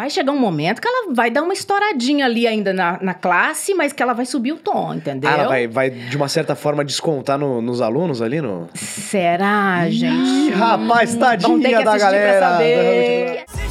vai chegar um momento que ela vai dar uma estouradinha ali ainda na, na classe, mas que ela vai subir o tom, entendeu? Ah, ela vai, vai, de uma certa forma, descontar no- nos alunos ali, no... Será, gente? Ih, rapaz, tadinha da assistir pra galera. saber.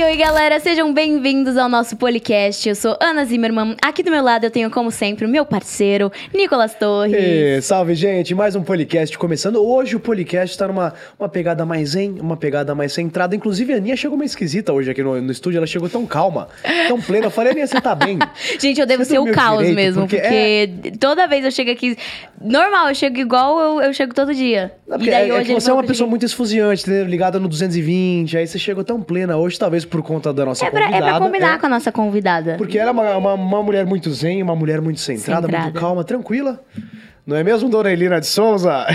Oi, oi, galera, sejam bem-vindos ao nosso podcast. Eu sou Ana Zimmermann. Aqui do meu lado eu tenho, como sempre, o meu parceiro, Nicolas Torres. E, salve, gente! Mais um podcast começando. Hoje o podcast tá numa uma pegada mais zen, uma pegada mais centrada. Inclusive, a Aninha chegou meio esquisita hoje aqui no, no estúdio. Ela chegou tão calma, tão plena. Eu falei, Aninha, você tá bem? Gente, eu devo Você ser o caos direito? mesmo, Porque porque, toda vez eu chego aqui. Normal, eu chego igual eu, eu chego todo dia. Não, e daí é, é hoje ele você é uma pessoa cheguei- muito esfuziante, ligada no 220. Aí você chegou tão plena hoje, talvez por conta da nossa É pra, é convidada. pra combinar é. com a nossa convidada. Porque ela é uma, uma, uma mulher muito zen, uma mulher muito centrada, muito Centrada. calma, tranquila. Não é mesmo, Dona Elina de Souza?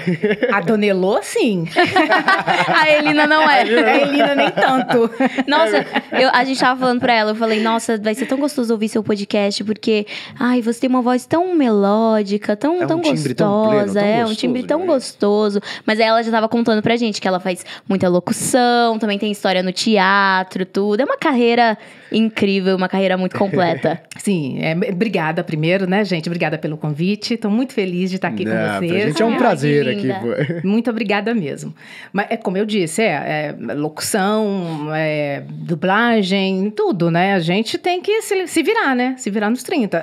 A Dona Elô, sim. a Elina não é. A Elina nem tanto. Nossa, eu- a gente tava falando pra ela, eu falei, nossa, vai ser tão gostoso ouvir seu podcast, porque, ai, você tem uma voz tão melódica, tão, É tão gostosa, tão pleno, tão é, um timbre tão demais. gostoso. Mas aí ela já tava contando pra gente que ela faz muita locução, também tem história no teatro, tudo. É uma carreira incrível, uma carreira muito completa. Sim, é, obrigada primeiro, né, gente? Obrigada pelo convite. Estou muito feliz de estar aqui Não, com pra vocês. gente é um Ai, prazer aqui. Muito obrigada mesmo. Mas é como eu disse, é, é locução, é, dublagem, tudo, né? A gente tem que se, se virar, né? Se virar nos 30.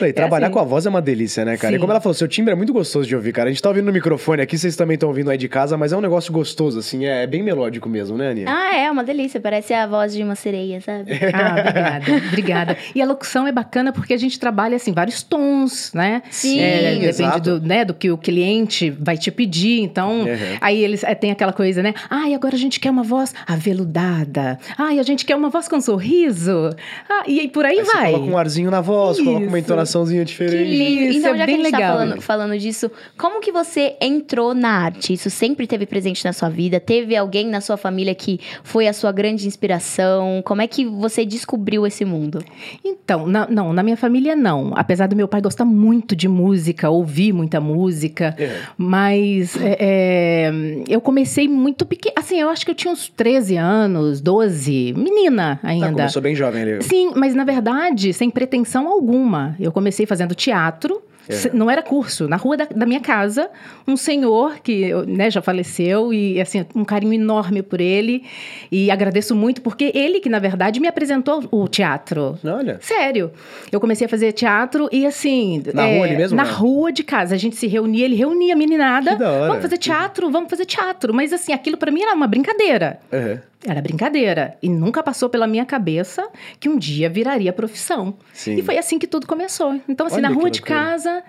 E trabalhar assim. com a voz é uma delícia, né, cara? E Sim. como ela falou, seu timbre é muito gostoso de ouvir, cara. A gente tá ouvindo no microfone aqui, vocês também estão ouvindo aí de casa, mas é um negócio gostoso, assim, é bem melódico mesmo, né, Aninha? ah, é, uma delícia, parece a voz de uma sereia, sabe? Ah, obrigada, obrigada. E a locução é bacana porque a gente trabalha assim vários tons, né? Sim, É, depende exato. do, né, do que o cliente vai te pedir. Então, Uhum. aí eles é, tem aquela coisa, né? Ai, agora a gente quer uma voz aveludada. Ai, a gente quer uma voz com sorriso. Ah, e aí por aí, Aí você vai. coloca um arzinho na voz, coloca uma Isso. entonaçãozinha Que diferente. lindo. Isso então, é já que a gente tá legal. falando, falando disso, como que você entrou na arte? Isso sempre teve presente na sua vida? Teve alguém na sua família que foi a sua grande inspiração? Como é que você descobriu esse mundo? Então, na- não, na minha família não. Apesar do meu pai gostar muito de música, ouvir muita música, É. mas é, é, eu comecei muito pequena. Assim, eu acho que eu tinha uns 13 anos, 12, menina ainda. começou bem jovem ali. Sim, mas na verdade, sem pretensão alguma. Eu comecei fazendo teatro. É. Não era curso, na rua da, da minha casa, um senhor que né, já faleceu e assim, um carinho enorme por ele. E agradeço muito, porque ele que, na verdade, me apresentou o teatro. Olha. Sério. Eu comecei a fazer teatro e assim. Na rua ali mesmo, Na né? rua de casa. A gente se reunia, ele reunia a meninada. Que da hora. Vamos fazer teatro, vamos fazer teatro. Mas assim, aquilo pra mim era uma brincadeira. Uhum. Era brincadeira. E nunca passou pela minha cabeça que um dia viraria profissão. Sim. E foi assim que tudo começou. Então, assim, Olha na rua de casa.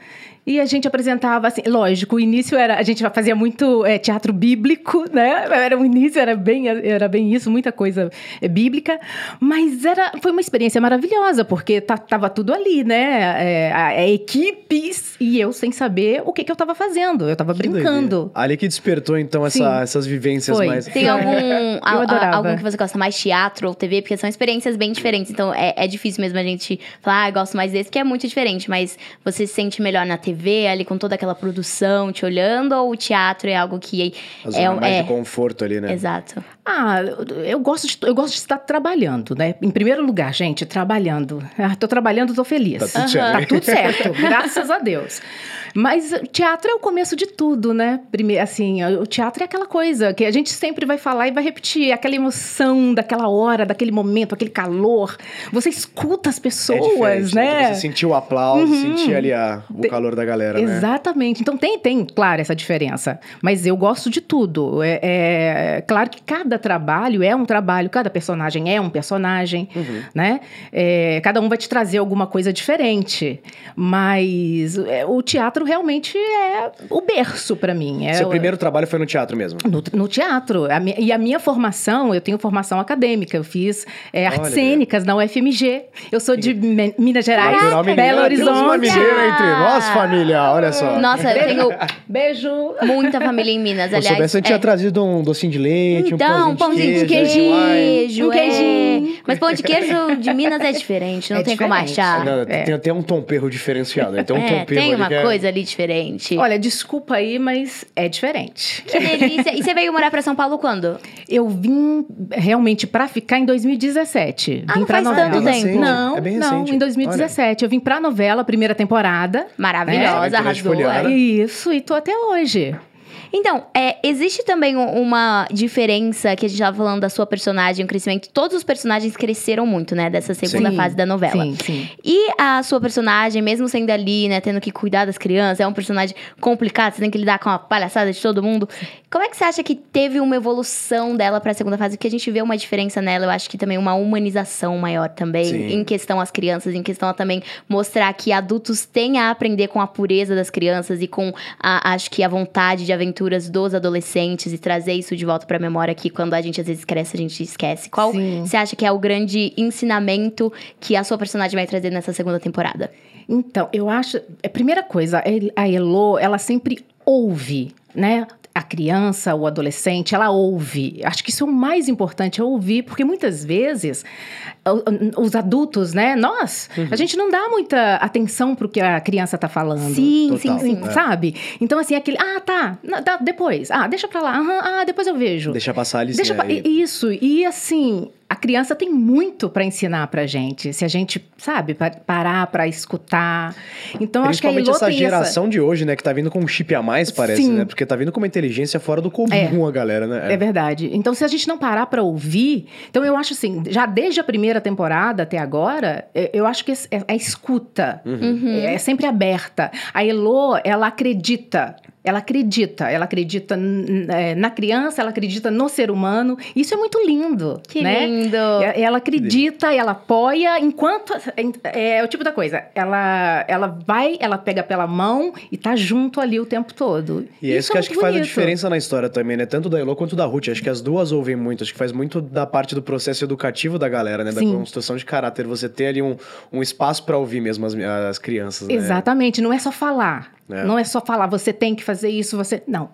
E a gente apresentava, assim, lógico, o início era. A gente fazia muito é, teatro bíblico, né? Era o início, era bem, era bem isso, muita coisa é, bíblica. Mas era, foi uma experiência maravilhosa, porque tá, tava tudo ali, né? É, a, a equipes e eu sem saber o que, que eu tava fazendo. Eu tava Que brincando. doideira. Ali que despertou, então, essa- essas vivências Foi. mais. Tem algum, a- a- algum que você gosta mais, teatro ou TV? Porque são experiências bem diferentes. Então é, é difícil mesmo a gente falar, ah, eu gosto mais desse, que é muito diferente. Mas você se sente melhor na TV, ali com toda aquela produção te olhando? Ou o teatro é algo que A zona é, mais é de conforto ali, né? Exato. Ah, eu gosto, de, eu gosto de estar trabalhando, né? Em primeiro lugar, gente, trabalhando. Ah, tô trabalhando, tô feliz. Tá tudo certo. Tá tudo certo, graças a Deus. Mas o teatro é o começo de tudo, né? Primeiro, assim, o teatro é aquela coisa que a gente sempre vai falar e vai repetir, aquela emoção daquela hora, daquele momento, aquele calor. Você escuta as É pessoas, diferente, né? Você sentiu o aplauso, sentia ali a- o calor da galera, né? Exatamente. Então tem, tem, claro, essa diferença. Mas eu gosto de tudo. É, é claro que cada trabalho é um trabalho, cada personagem é um personagem, Uhum. né? É, cada um vai te trazer alguma coisa diferente. Mas é, o teatro realmente é o berço para mim. É Seu o- primeiro trabalho foi no teatro mesmo. no, no teatro. A mi- e a minha formação, eu tenho formação acadêmica. Eu fiz é, artes cênicas na UFMG. Eu sou de Minas Gerais, Natural Belo Horizonte. mineira entre nós, família família, olha só. Nossa, eu tenho Beijo. muita família em Minas, Se eu aliás. soubesse, eu é. tinha trazido um docinho de leite, Então, um pãozinho de queijo, queijo, Um é. queijinho. Mas pão de queijo de Minas é diferente, não É tem como diferente. achar. Não, É. tem até um tom perro diferenciado. Tem um é, tem ali uma é- coisa ali diferente. Olha, desculpa aí, mas é diferente. Que delícia. E você veio morar pra São Paulo quando? Eu vim realmente pra ficar em 2017. Ah, vim não pra faz novela. tanto É tempo. Não, é bem não, em 2017. Eu vim pra novela, primeira temporada. Maravilhosa, É, arrasou. folheada. é. Isso, e tô até hoje. Então, é, existe também um- uma diferença que a gente tava falando da sua personagem, o crescimento. Todos os personagens cresceram muito, né? Dessa segunda Sim, fase da novela. Sim, sim. E a sua personagem, mesmo sendo ali, né, tendo que cuidar das crianças, é um personagem complicado, você tem que lidar com a palhaçada de todo mundo. Como é que você acha que teve uma evolução dela pra segunda fase? Porque a gente vê uma diferença nela, eu acho que também uma humanização maior também, Sim. em questão às crianças, em questão a também mostrar que adultos têm a aprender com a pureza das crianças e com a, acho que a vontade de aventuras dos adolescentes e trazer isso de volta pra memória que quando a gente às vezes cresce, a gente esquece. Qual Sim. você acha que é o grande ensinamento que a sua personagem vai trazer nessa segunda temporada? Então, eu acho. A primeira coisa, a Elo, ela sempre ouve, né? A criança, o adolescente, ela ouve. Acho que isso é o mais importante, é ouvir, porque muitas vezes o- os adultos, né? Nós, a gente não dá muita atenção pro que a criança tá falando. Sim, Total. sim, sim. É. Sabe? Então, assim, aquele. Ah, tá. tá, depois. Ah, deixa pra lá. Aham, ah, depois eu vejo. Deixa passar a. Deixa pa- Isso, e assim, a criança tem muito para ensinar pra gente, se a gente, sabe, pa- parar pra escutar. Então, acho que a Principalmente Elô essa geração de hoje, né? Que tá vindo com um chip a mais, parece, Sim. né? Porque tá vindo com uma inteligência fora do comum É. a galera, né? É verdade. Então, se a gente não parar pra ouvir, então eu acho assim, já desde a primeira temporada até agora, é- eu acho que é é a escuta Uhum. é sempre aberta. A Elo, ela acredita. Ela acredita, ela acredita é, na criança, ela acredita no ser humano. Isso é muito lindo, Que né? lindo. E- Ela acredita, ela apoia, enquanto. É, é o tipo da coisa. Ela, ela vai, ela pega pela mão e tá junto ali o tempo todo. E é isso que é acho que muito faz a bonito. diferença na história também, né? Tanto da Elo quanto da Ruth. Acho que as duas ouvem muito. Acho que faz muito da parte do processo educativo da galera, né? Da Sim. construção de caráter. Você ter ali um, um espaço pra ouvir mesmo as, as crianças, né? Exatamente, não é só falar. É. Não é só falar, você tem que fazer isso, você. Não.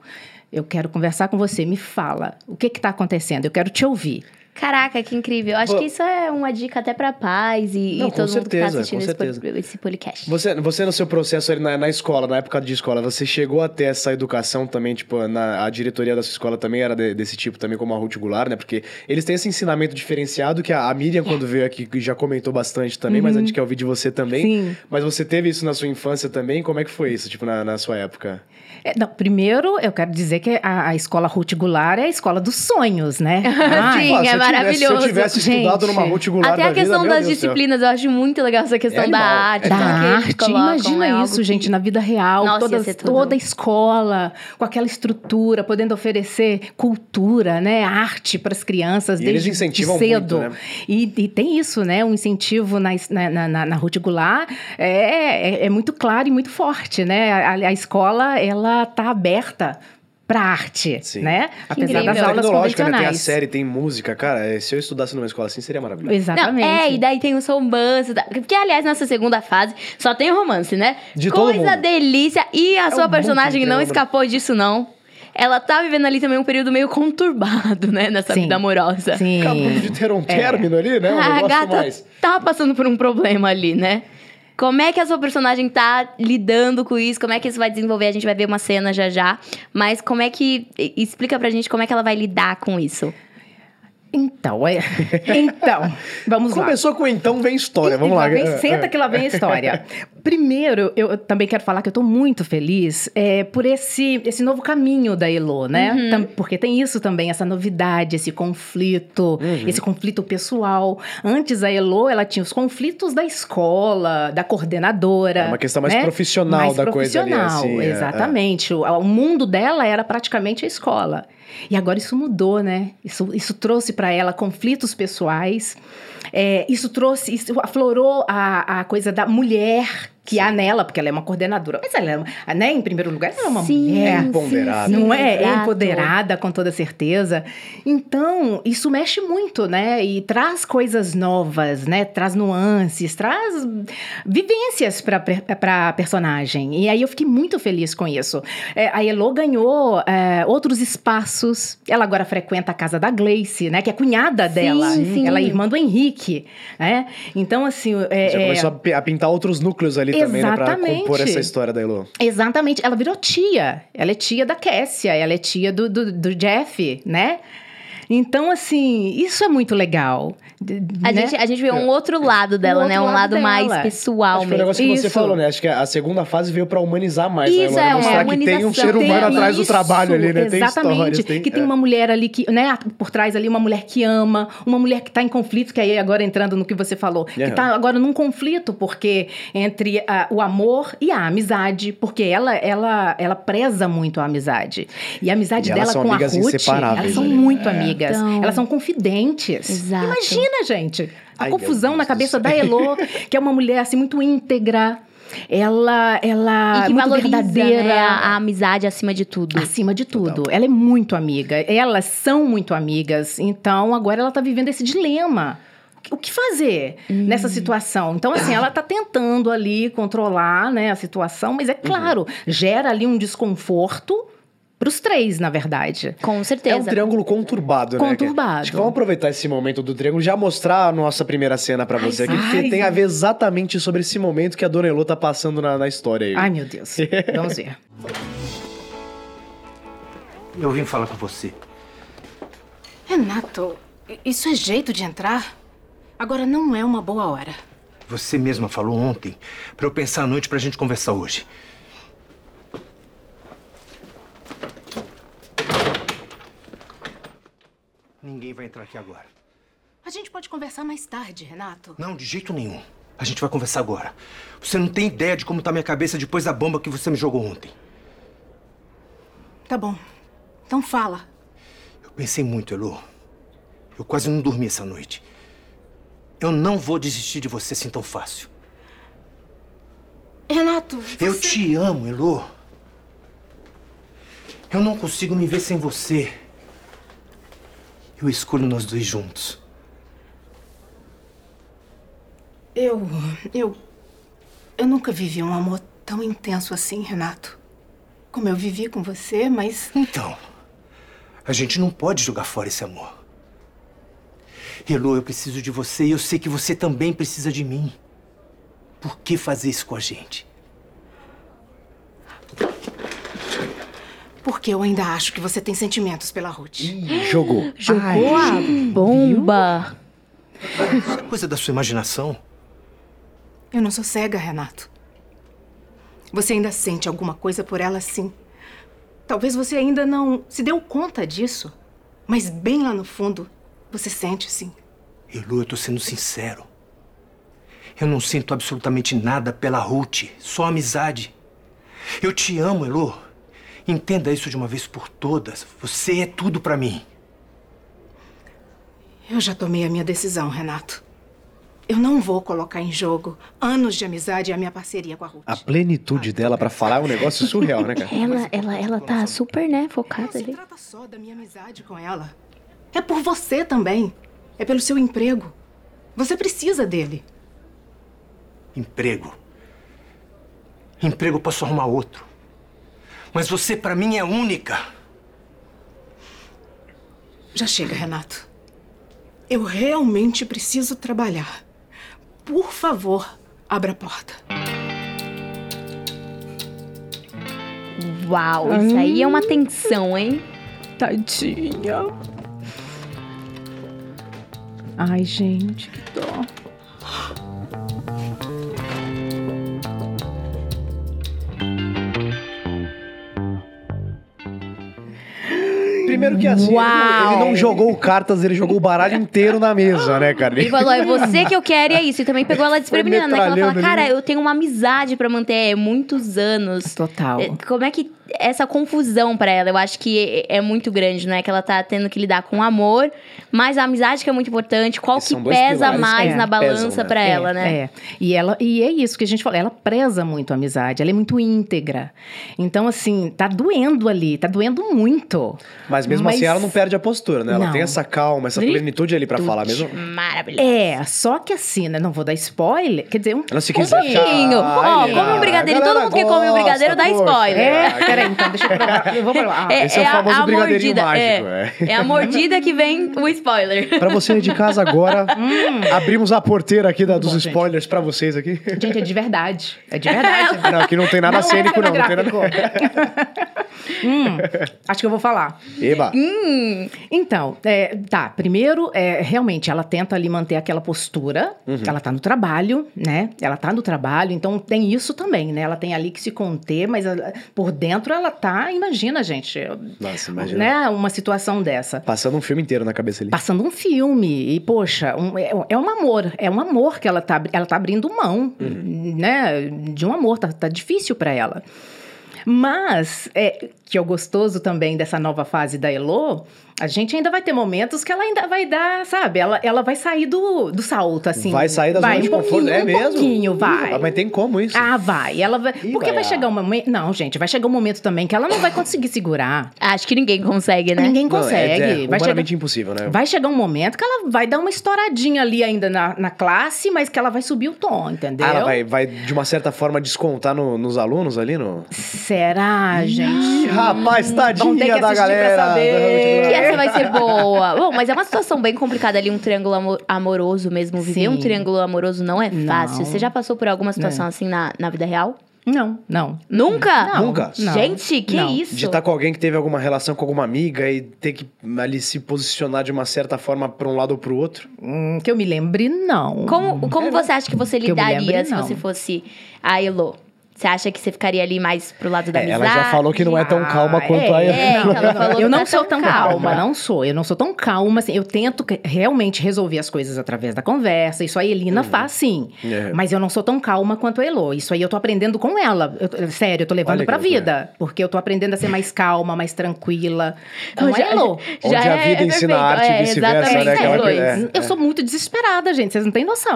Eu quero conversar com você, me fala. O que está acontecendo? Eu quero te ouvir. Caraca, que incrível. Acho Pô. que isso é uma dica até pra pais e, Não, e todo mundo que tá certeza, assistindo esse, pod- certeza. esse podcast. Você, você no seu processo ali na, na escola, na época de escola, você chegou a ter essa educação também, tipo, na, a diretoria da sua escola também era de- desse tipo também, como a Ruth Goulart, né? Porque eles têm esse ensinamento diferenciado que a, a Miriam, quando veio aqui, já comentou bastante também, mas a gente quer ouvir de você também. Uhum. Sim. Mas você teve isso na sua infância também? Como é que foi isso, tipo, na, na sua época? É, não, primeiro, eu quero dizer que a, a escola Ruth Goulart é a escola dos sonhos, né? Ai, Sim, Pô, é eu tivesse- maravilhoso. Se eu tivesse estudado Gente, numa Ruth Goulart Até a questão vida, das disciplinas, eu acho muito legal essa questão É da animal, arte. é da arte, colocam, imagina é isso, que- gente, na vida real, Nossa, todas- toda a escola, com aquela estrutura, podendo oferecer cultura, né, arte para as crianças E desde eles incentivam de cedo. muito, né? e, e tem isso, né, um incentivo na, na, na, na Ruth Goulart é, é, é muito claro e muito forte, né, a, a escola, ela tá aberta para arte, Sim. né, apesar incrível. das aulas Tecnológica, né? Tem a convencionais. série, tem música. Cara, é, se eu estudasse numa escola assim, seria maravilhoso. Não, Exatamente. é, e daí tem o romance. tá? Porque, aliás, nessa segunda fase só tem romance, né? De todo Coisa mundo. delícia. E a o sua mundo personagem não escapou disso, não. Ela tá vivendo ali também um período meio conturbado, né? Nessa Sim. vida amorosa. Sim. Acabou de ter um término ali, né? Um a negócio gata mais. tá passando por um problema ali, né? Como é que a sua personagem tá lidando com isso? Como é que isso vai desenvolver? A gente vai ver uma cena já já. Mas como é que. Explica pra gente como é que ela vai lidar com isso. Então, é... então, vamos lá. Começou com então vem história. E- Vamos e lá. vem- É, senta é. que lá vem a história. Primeiro, eu, também quero falar que eu tô muito feliz é, por esse, esse novo caminho da Elo, né? Uhum. Tam- porque tem isso também, essa novidade, esse conflito, Uhum. esse conflito pessoal. Antes a Elo, ela tinha os conflitos da escola, da coordenadora. É uma questão mais né? profissional Mais da coisa ali, profissional, assim, é, exatamente. O, o mundo dela era praticamente a escola. E agora isso mudou, né? Isso, isso trouxe para ela conflitos pessoais. É, isso trouxe, isso aflorou a, a coisa da mulher que há nela, porque ela é uma coordenadora. Mas ela é, uma- né, em primeiro lugar, ela é uma Sim, mulher. sim, Empoderada. sim, Não é? É exato. empoderada, com toda certeza. Então, isso mexe muito, né? E traz coisas novas, né? Traz nuances, traz vivências para a personagem. E aí eu fiquei muito feliz com isso. É, a Elo ganhou é, outros espaços. Ela agora frequenta a casa da Gleice, né? Que é cunhada Sim, dela. sim. Ela é irmã do Henrique, né? Então, assim... É, Já é- começou a pi- a pintar outros núcleos ali também, né? Pra Exatamente. compor essa história da Elo. Exatamente, ela virou tia. Ela é tia da Cassia, ela é tia do, do, do Jeff, né? Então, assim, isso é muito legal. A, né? gente, a gente vê um outro lado dela, outro né? Um lado lado, mais dela. pessoal Acho que foi o mesmo. negócio que você Isso. falou, né? Acho que a segunda fase veio pra humanizar mais Isso, a Elo, né? é, Mostrar uma que tem um ser humano Tem atrás do isso, trabalho ali, né? Tem Exatamente. histórias. Tem, que tem é. uma mulher ali que, né, por trás ali, uma mulher que ama, uma mulher que está em conflito, que aí agora entrando no que você falou, que Aham. está agora num conflito, porque entre a- o amor e a amizade, porque ela, ela, ela preza muito a amizade. E a amizade E dela com a amigas Ruth, elas são né? muito É. amigas. Então. Elas são confidentes. Exato. Imagina, gente, a Ai, confusão na cabeça da Elo, que é uma mulher assim muito íntegra. Ela, ela E que muito valoriza verdadeira. né, a, a amizade acima de tudo. Acima de tudo. Ela é muito amiga. Elas são muito amigas. Então, agora ela tá vivendo esse dilema. O que fazer nessa situação? Então, assim, ela tá tentando ali controlar né, a situação, mas é claro, gera ali um desconforto pros três, na verdade. Com É um certeza. triângulo conturbado, né? Conturbado. Acho que vamos aproveitar esse momento do triângulo e já mostrar a nossa primeira cena pra você aqui, porque tem a ver exatamente sobre esse momento que a Dona Elo tá passando na, na história aí. Ai, meu Deus. Vamos ver. Eu vim falar com você. Renato, isso é jeito de entrar? Agora não é uma boa hora. Você mesma falou ontem pra eu pensar à noite pra gente conversar hoje. Ninguém vai entrar aqui agora. A gente pode conversar mais tarde, Renato. Não, de jeito nenhum. A gente vai conversar agora. Você não tem ideia de como tá minha cabeça depois da bomba que você me jogou ontem. Tá bom. Então fala. Eu pensei muito, Elo. Eu quase não dormi essa noite. Eu não vou desistir de você assim tão fácil. Renato, você... Eu te amo, Elo. Eu não consigo me ver sem você. Eu escolho nós dois juntos. Eu... Eu... Eu nunca vivi um amor tão intenso assim, Renato. Como eu vivi com você, mas... Então, a gente não pode jogar fora esse amor. Elo, eu preciso de você e eu sei que você também precisa de mim. Por que fazer isso com a gente? Porque eu ainda acho que você tem sentimentos pela Ruth. Jogou. Jogou a bomba. Isso é coisa da sua imaginação. Eu não sou cega, Renato. Você ainda sente alguma coisa por ela, sim. Talvez você ainda não se deu conta disso. Mas bem lá no fundo, você sente, sim. Elo, eu tô sendo sincero. Eu não sinto absolutamente nada pela Ruth, só amizade. Eu te amo, Elo. Entenda isso de uma vez por todas. Você é tudo pra mim. Eu já tomei a minha decisão, Renato. Eu não vou colocar em jogo anos de amizade e a minha parceria com a Ruth. A plenitude dela pra falar é um negócio surreal, né, cara? Ela, ela, ela tá super, né, focada Não se ali. trata só da minha amizade com ela. É por você também. É pelo seu emprego. Você precisa dele. Emprego. Emprego posso arrumar outro. Mas você, pra mim, é única. Já chega, Renato. Eu realmente preciso trabalhar. Por favor, abra a porta. Uau, isso aí é uma tensão, hein? Tadinha. Ai, gente, que dó. Primeiro que assim, ele não, ele não jogou cartas, ele jogou o baralho inteiro na mesa, né, cara? Ele falou, é você que eu quero e é isso. E também pegou ela desprevenida, né? Que ela fala, cara, ali. eu tenho uma amizade pra manter é, muitos anos. Total. É, Como é que essa confusão pra ela, eu acho que é, é muito grande, né? Que ela tá tendo que lidar com o amor, mas a amizade que é muito importante, qual que pesa pilares mais que na balança né? pra É, ela, né? É. E ela e é isso que a gente falou, ela preza muito a amizade, ela é muito íntegra. Então assim, tá doendo ali, tá doendo muito. Mas mesmo assim, ela não perde a postura, né? Ela Não. tem essa calma, essa plenitude ali pra falar mesmo. Maravilhoso. É, só que assim, né, não vou dar spoiler, quer dizer, um Ela se Um quiser. pouquinho. Ó, come um brigadeiro. a Todo mundo que come um gosta, brigadeiro dá spoiler. É, peraí, então deixa eu provar. Eu vou provar. Ah, Esse é o famoso brigadeirinho mágico, é. é. É a mordida que vem o spoiler. Pra você aí de casa agora, abrimos a porteira aqui da- dos Hum. bom, gente. spoilers pra vocês aqui. Gente, é de verdade. É de verdade. Não, aqui não tem nada Não é cênico, não. Não tem nada... Hum, acho que eu vou falar. Eba. Então, é, tá. Primeiro, é, realmente, ela tenta ali manter aquela postura. Uhum. Ela tá no trabalho, né? Ela tá no trabalho, então tem isso também, né? Ela tem ali que se conter, mas ela- por dentro ela tá, imagina, gente. Nossa, imagina. Né? Uma situação dessa. Passando um filme inteiro na cabeça ali. Passando um filme, e poxa, um- é, é um amor, é um amor que ela tá, ela tá abrindo mão, Uhum. né? De um amor, tá, tá difícil pra ela. Mas, é, que é o gostoso também dessa nova fase da Elo, a gente ainda vai ter momentos que ela ainda vai dar, sabe? Ela, ela vai sair do, do salto, assim. vai sair da vai, zona de um conforto, é um mesmo? pouquinho, vai. Ah, mas tem como isso? Ah, vai. Ela vai. Ih, porque vai, vai chegar um momento. Não, gente, vai chegar um momento também que ela não vai conseguir segurar. Acho que ninguém consegue, né? Ninguém Não, é- consegue. É, vai chegar impossível, né? Vai chegar um momento que ela vai dar uma estouradinha ali ainda na, na classe, mas que ela vai subir o tom, entendeu? Ah, ela vai, vai, de uma certa forma, descontar no- nos alunos ali? No... Será, gente? Ih, rapaz, tadinha que da galera. saber. Que essa vai ser boa. Bom, mas é uma situação bem complicada ali, um triângulo amo- amoroso mesmo. Viver Sim. um triângulo amoroso não é Não. fácil. Você já passou por alguma situação assim na, na vida real? Não, não. Nunca? Não, Nunca? não. Gente, que Não. isso? De estar com alguém que teve alguma relação com alguma amiga e ter que ali se posicionar de uma certa forma pra um lado ou pro outro? Hum, que eu me lembre, não. Como, como você acha que você Que lidaria lembre, se não. você fosse a Elo? Você acha que você ficaria ali mais pro lado da É, amizade? ela já falou que não é tão calma Ah, quanto a é, Elo. É, então ela falou que eu não não é sou tão calma. calma. não sou. Eu não sou tão calma, assim. Eu tento realmente resolver as coisas através da conversa. Isso a Elina faz, sim. É. Mas eu não sou tão calma quanto a Elo. Isso aí eu tô aprendendo com ela. Eu- sério, eu tô levando Olha pra vida. Porque eu tô aprendendo a ser mais calma, mais tranquila. Com Já- a Elo. Onde a vida ensina a arte É, vice-versa, exatamente, né? Aquela é. Eu sou muito desesperada, gente. Vocês não têm noção.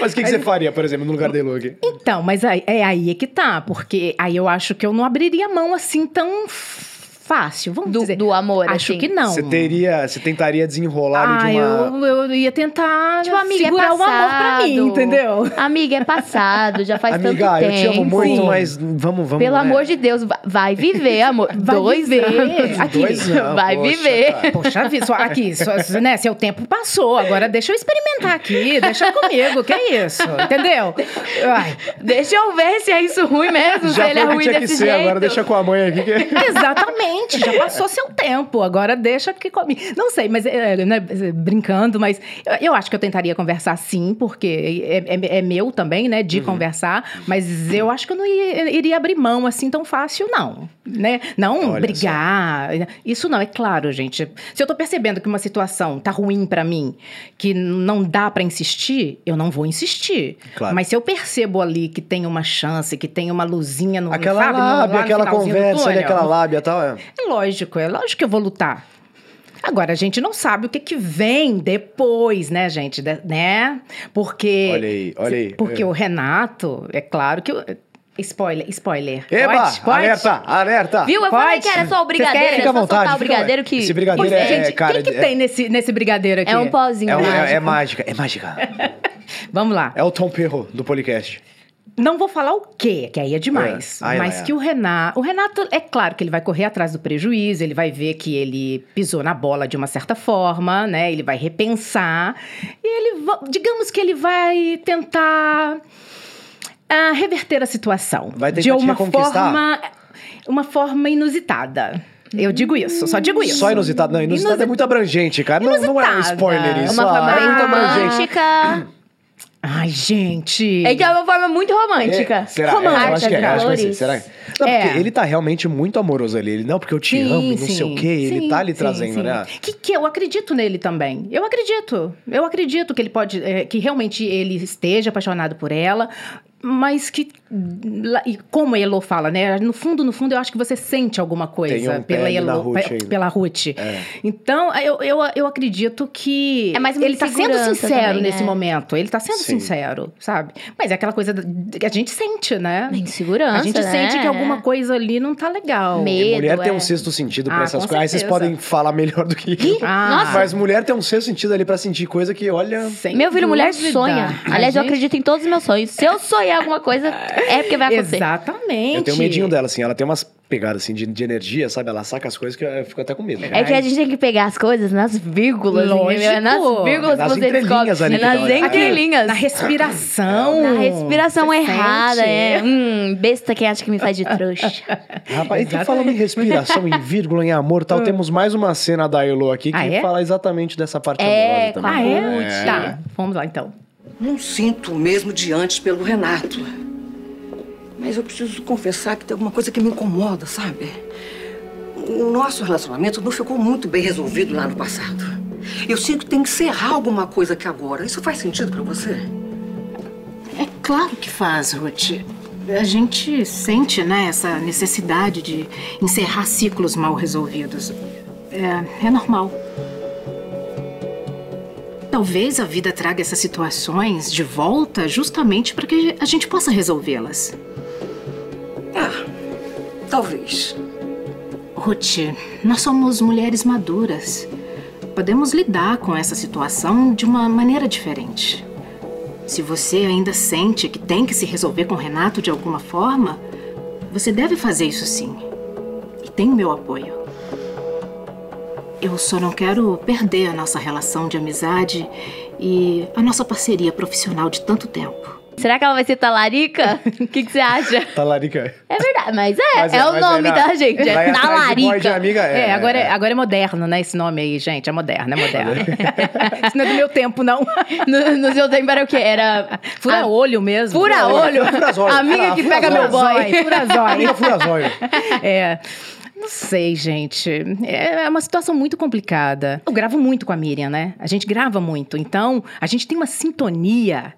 Mas o que, que você faria, por exemplo, no lugar da Elo aqui? Então, mas aí, é aí é que tá, porque aí eu acho que eu não abriria mão assim tão fácil, vamos Do- dizer. do amor, Acho assim. que não. Você teria, você tentaria desenrolar Ah, de uma... eu, eu ia tentar Tipo, amiga, é segurar passado. o amor pra mim, entendeu? Amiga, é passado, já faz Amiga, tanto eu tempo. te amo muito, Sim. mas vamos, vamos... Pelo né? amor de Deus, va- vai viver, amor. Vai Dois viver. anos. Aqui. Dois não, vai poxa, viver. cara. Poxa vida, só aqui, só, né, seu tempo passou, agora deixa eu experimentar aqui, deixa comigo, que é isso, entendeu? Ai, Deixa eu ver se é isso ruim mesmo, se Já ele é ruim que desse ser, jeito. agora deixa com a mãe aqui. Que... Exatamente, já passou seu tempo, agora deixa que comigo. Não sei, mas é, né, brincando, mas eu, eu acho que eu tentaria conversar sim, porque é, é- é meu também, né, Uhum. de conversar, mas eu acho que eu não ia- iria abrir mão assim tão fácil, não. Né? Não Olha brigar. Isso não, é claro, gente. Se eu tô percebendo que uma situação tá ruim pra mim, que não dá pra insistir, eu não vou insistir. Claro. Mas se eu percebo ali que tem uma chance, que tem uma luzinha no Aquela sabe, lábia, no aquela conversa ali, aquela lábia e tal. É. é lógico, é lógico que eu vou lutar. Agora, a gente não sabe o que, que vem depois, né, gente? De- né? Porque. Olha aí, olha aí. Porque É. o Renato, é claro que. Spoiler, spoiler. Eba, pode? Pode? alerta, alerta. Viu? Eu Pode? falei que era só o brigadeiro, é Fica à só vontade, soltar o brigadeiro que... Esse brigadeiro é, é, gente, cara, o que, que é- tem nesse, nesse brigadeiro aqui? É um pozinho É, um- é- mágico. é mágica, é mágica. Vamos lá. É o Tom Perro do podcast. Não vou falar o quê, que aí é demais. É. Ai, mas ai, que o Renato. O Renato, é claro que ele vai correr atrás do prejuízo, ele vai ver que ele pisou na bola de uma certa forma, né? Ele vai repensar. E ele. Digamos que ele vai tentar. ah, reverter a situação. Vai tentar de uma forma. Uma forma inusitada. Eu digo isso, só digo isso. Só inusitado. Não, inusitado é muito abrangente, cara. Não, não é um spoiler isso. Uma Ah, forma é muito abrangente. Ai, gente. Então é uma forma muito romântica. É, será? É, Romântica, eu acho que é, de acho que vai. Será? Não, É. porque ele tá realmente muito amoroso ali. Ele, não, porque eu te amo e não sei o quê. Ele sim, tá ali sim, trazendo, sim. né? Que, que eu acredito nele também. Eu acredito. Eu acredito que ele pode. é, que realmente ele esteja apaixonado por ela. Mas que, e como a Elo fala, né? No fundo, no fundo, eu acho que você sente alguma coisa Tem um pela Elo, Ruth pe- ainda. pela Ruth. É. Então, eu, eu, eu acredito que É ele tá sendo sincero também, nesse né? momento. Ele tá sendo Sim. sincero, sabe? Mas é aquela coisa que a gente sente, né? Insegurança, A gente né? sente que alguma coisa ali não tá legal. Medo. E mulher tem é. um sexto sentido pra Ah, essas coisas. Aí vocês podem falar melhor do que eu. Ah, Nossa. Mas mulher tem um sexto sentido ali pra sentir coisa que, olha. sem Meu filho, mulher sonha. Aliás, eu gente- acredito em todos os meus sonhos. Se eu sonhar alguma coisa, é porque vai acontecer. Exatamente. Eu tenho medinho dela, assim. Ela tem umas pegadas, assim, de, de energia, sabe? Ela saca as coisas que eu fico até com medo. É que a gente tem que pegar as coisas nas vírgulas, Lógico. entendeu? É nas vírgulas Nas que você descobre. ali É nas dá uma- entrelinhas. Na respiração. Na respiração Você errada, sente. é. Hum, besta quem acha que me faz de trouxa. Rapaz, então falando em respiração, em vírgula, em amor e tal, temos mais uma cena da Elo aqui que Ah, é? fala exatamente dessa parte É, amorosa também. Ah, é? Tá, vamos lá então. Não sinto o mesmo de antes pelo Renato. Mas eu preciso confessar que tem alguma coisa que me incomoda, sabe? O nosso relacionamento não ficou muito bem resolvido lá no passado. Eu sinto que tem que encerrar alguma coisa aqui agora. Isso faz sentido pra você? É claro que faz, Ruth. A gente sente, né, essa necessidade de encerrar ciclos mal resolvidos. É, é normal. Talvez a vida traga essas situações de volta justamente para que a gente possa resolvê-las. Ah, talvez. Ruth, nós somos mulheres maduras. Podemos lidar com essa situação de uma maneira diferente. Se você ainda sente que tem que se resolver com o Renato de alguma forma, você deve fazer isso sim. E tem o meu apoio. Eu só não quero perder a nossa relação de amizade e a nossa parceria profissional de tanto tempo. Será que ela vai ser talarica? O que, que você acha? Talarica. É verdade, mas é. Mas é, o mas nome na- da gente. É talarica. amiga, É, agora, é, agora é moderno, né? Esse nome aí, gente. É moderno, é moderno. Isso não é do meu tempo, não. No, no seu tempo era o quê? Era. Fura a- olho mesmo. Fura olho. Fura. Amiga que fura pega zóio. meu boy. Fura zóio. Amiga fura zóio. É. Não sei, gente. É uma situação muito complicada. Eu gravo muito com a Miriam, né? A gente grava muito. Então, a gente tem uma sintonia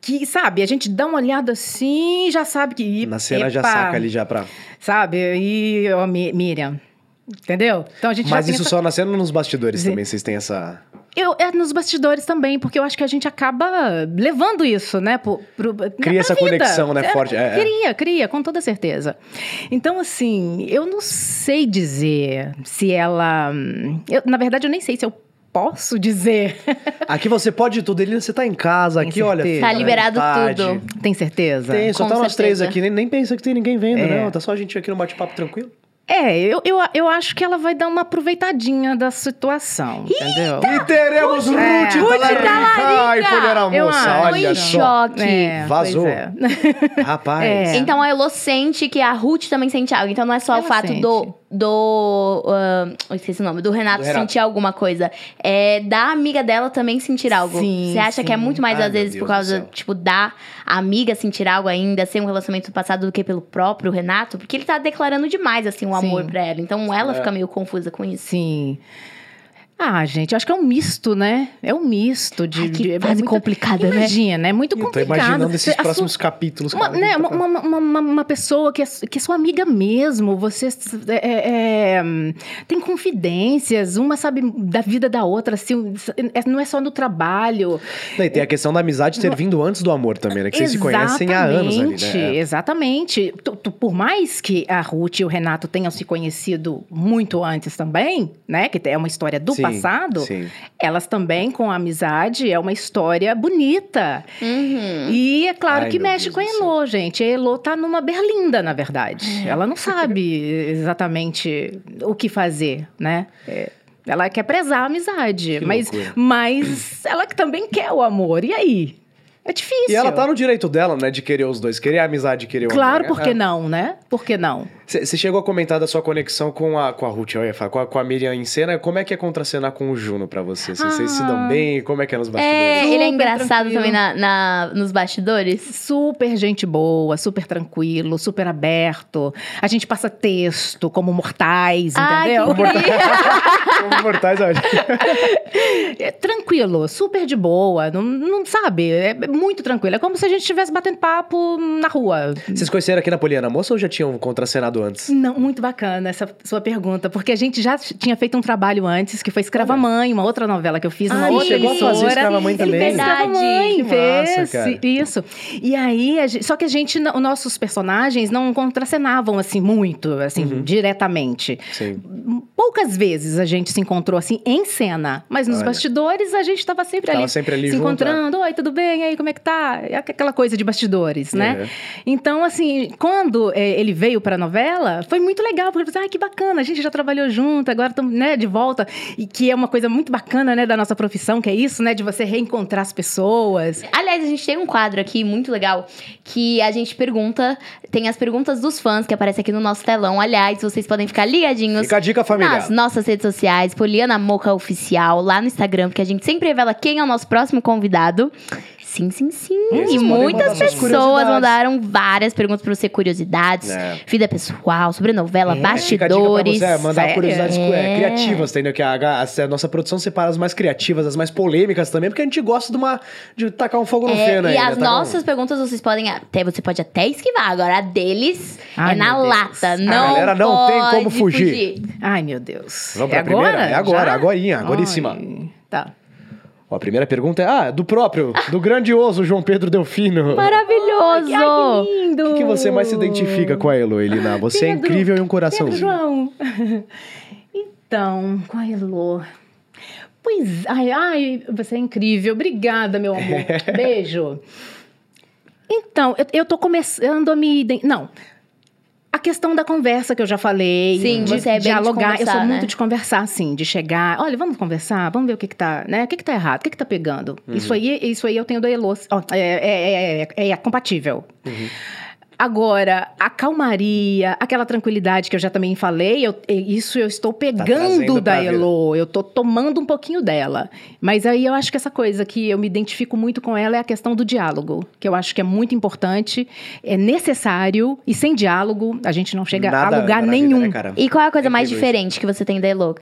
que, sabe, a gente dá uma olhada assim e já sabe que. Na cena já saca ali já pra. Sabe? E, ó, Mi- Miriam. Entendeu? Então a gente Mas isso pensa- só na cena ou nos bastidores também, vocês têm essa. Eu, é nos bastidores também, porque eu acho que a gente acaba levando isso, né? Pro, pro, Cria essa conexão, né, forte, é, é. Cria, cria, com toda certeza. Então, assim, eu não sei dizer se ela. eu- na verdade, eu nem sei se eu posso dizer. Aqui você pode tudo, Elina, você tá em casa, Tem aqui, olha. certeza. fica Tá à liberado tudo. Tem certeza? Tem, só Com tá nós três certeza. aqui, nem, nem pensa que tem ninguém vendo, É. não. Tá só a gente aqui no bate-papo tranquilo. É, eu, eu, eu acho que ela vai dar uma aproveitadinha da situação, entendeu? E teremos Ruth É. Talarica! Ai, mulher a Eu olha em só. choque. É, Vazou. pois é. Rapaz. É. Então a Elo sente que a Ruth também sente algo. Então não é só o Ela fato sente. do. Do. eu esqueci o nome. Do Renato, Do Renato. sentir alguma coisa. É da amiga dela também sentir algo. Sim, Você acha que é sim. muito mais, Ai, às vezes, por Deus do causa, tipo, da amiga sentir algo ainda, ser um relacionamento passado do que pelo próprio Renato? Porque ele tá declarando demais, assim, o Sim. amor pra ela. Então ela É. fica meio confusa com isso. Sim. Ah, gente, acho que é um misto, né? É um misto de. Ai, que de- é fase muito- complicada, né? Imagina, é muito Eu tô complicado. imaginando esses a próximos sua- capítulos. Uma, cara. né, Tá uma, uma, uma- uma pessoa que é, que é sua amiga mesmo, você é, é, tem confidências, uma sabe da vida da outra, assim, é- não é só no trabalho. Não, E tem a questão da amizade ter vindo antes do amor também, né? Que vocês se conhecem há anos ali, Exatamente, né? Exatamente. Tu- tu- por mais que a Ruth e o Renato tenham se conhecido muito antes também, né? Que é uma história do Sim, passado. sim. Elas também, com a amizade, é uma história bonita. Uhum. E é claro Ai, que mexe Deus com a. Elo, gente. A Elo tá numa berlinda, na verdade. É. Ela não sabe exatamente o que fazer, né? É, ela quer prezar a amizade, Que mas, loucura. mas ela que também quer o amor. E aí? É difícil. E ela tá no direito dela, né, de querer os dois, querer a amizade, querer o Claro, amor, por né? que É. não, né? Por que não? Você chegou a comentar da sua conexão com a, com a Ruth, eu ia falar, com a, com a Miriam em cena. Como é que é contracenar com o Juno pra você? Vocês vocês se dão Ah. bem? Como é que é nos bastidores? É, ele é engraçado tranquilo. também na, na- nos bastidores. Super gente boa, super tranquilo, super aberto. A gente passa texto como mortais, Ai, entendeu? que incrível. Como mortais, olha. É tranquilo, super de boa, não, não sabe, é muito tranquilo. É como se a gente estivesse batendo papo na rua. Vocês conheceram aqui na Poliana Moça ou já tinham contracenado antes? Não, muito bacana essa sua pergunta, porque a gente já tinha feito um trabalho antes, que foi Escrava Mãe, uma outra novela que eu fiz Ah, ele outra chegou a emissora. fazer Escrava Mãe Ele também? fez Escrava Verdade. Mãe, massa, fez, isso. E aí, a gente- só que a gente, os nossos personagens não contracenavam assim muito, assim, Uhum. diretamente. Sim. Poucas vezes a gente se encontrou assim em cena, mas nos Olha. bastidores a gente estava sempre Tava ali, sempre ali se junto, encontrando. Oi, tudo bem? E aí, como é que tá? É aquela coisa de bastidores, né? Uhum. Então, assim, quando é, ele veio para a novela, foi muito legal, porque eu falei, ah, que bacana, a gente já trabalhou junto, agora estamos né, de volta. E que é uma coisa muito bacana, né, da nossa profissão, que é isso, né, de você reencontrar as pessoas. Aliás, a gente tem um quadro aqui muito legal que a gente pergunta, tem as perguntas dos fãs que aparecem aqui no nosso telão. Aliás, vocês podem ficar ligadinhos Fica a dica familiar. nas nossas redes sociais, Poliana Moca Oficial, lá no Instagram, porque a gente sempre revela quem é o nosso próximo convidado. Sim, sim, sim. E muitas pessoas mandaram várias perguntas pra você, curiosidades, É. vida pessoal, sobre novela, Fica a dica pra bastidores. você, é, mandar sério? curiosidades cu- é, É. criativas, entendeu? Que a, a- a nossa produção separa as mais criativas, as mais polêmicas também, porque a gente gosta de uma de tacar um fogo no É, feno e aí, né? as um- nossas perguntas vocês podem até, você pode até esquivar. Agora a deles Ai, é na Deus. lata. A Não galera não tem como fugir. Ai, meu Deus. Vamos é pra primeira? agora? É agora, Já? agorinha, agoríssima. Ai, Tá. Ó, a primeira pergunta é, ah, do próprio, do grandioso João Pedro Delfino. Maravilhoso! Ai, que lindo! O que, que você mais se identifica com a Heloína? Você é Pedro, incrível e um Pedro coraçãozinho. João. Então, com a Elô. Pois, ai, ai, você é incrível. Obrigada, meu amor. Beijo. Então, eu, eu tô começando a me... Não. A questão da conversa que eu já falei. Sim, de você é bem de dialogar. eu conversar, sou né? muito de conversar, assim, de chegar. Olha, vamos conversar, vamos ver o que que tá, né? O que que tá errado, o que que tá pegando. Isso aí, isso aí eu tenho da Elô. Ó, é, é, é, é compatível. Agora, a calmaria, aquela tranquilidade que eu já também falei, eu- isso eu estou trazendo pegando pra da. Elo, eu tô tomando um pouquinho dela. Mas aí eu acho que essa coisa que eu me identifico muito com ela é a questão do diálogo, que eu acho que é muito importante, é necessário, e sem diálogo a gente não chega Nada a lugar na vida, nenhum. né? E qual é a coisa É mais diferente que você tem da Elo?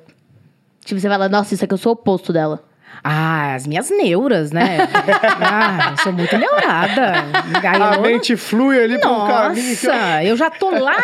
Tipo, você fala, nossa, isso aqui eu sou o oposto dela. Ah, as minhas neuras, né? ah, eu sou muito neurada. A mente flui ali pra um caminho. Nossa, eu já tô lá,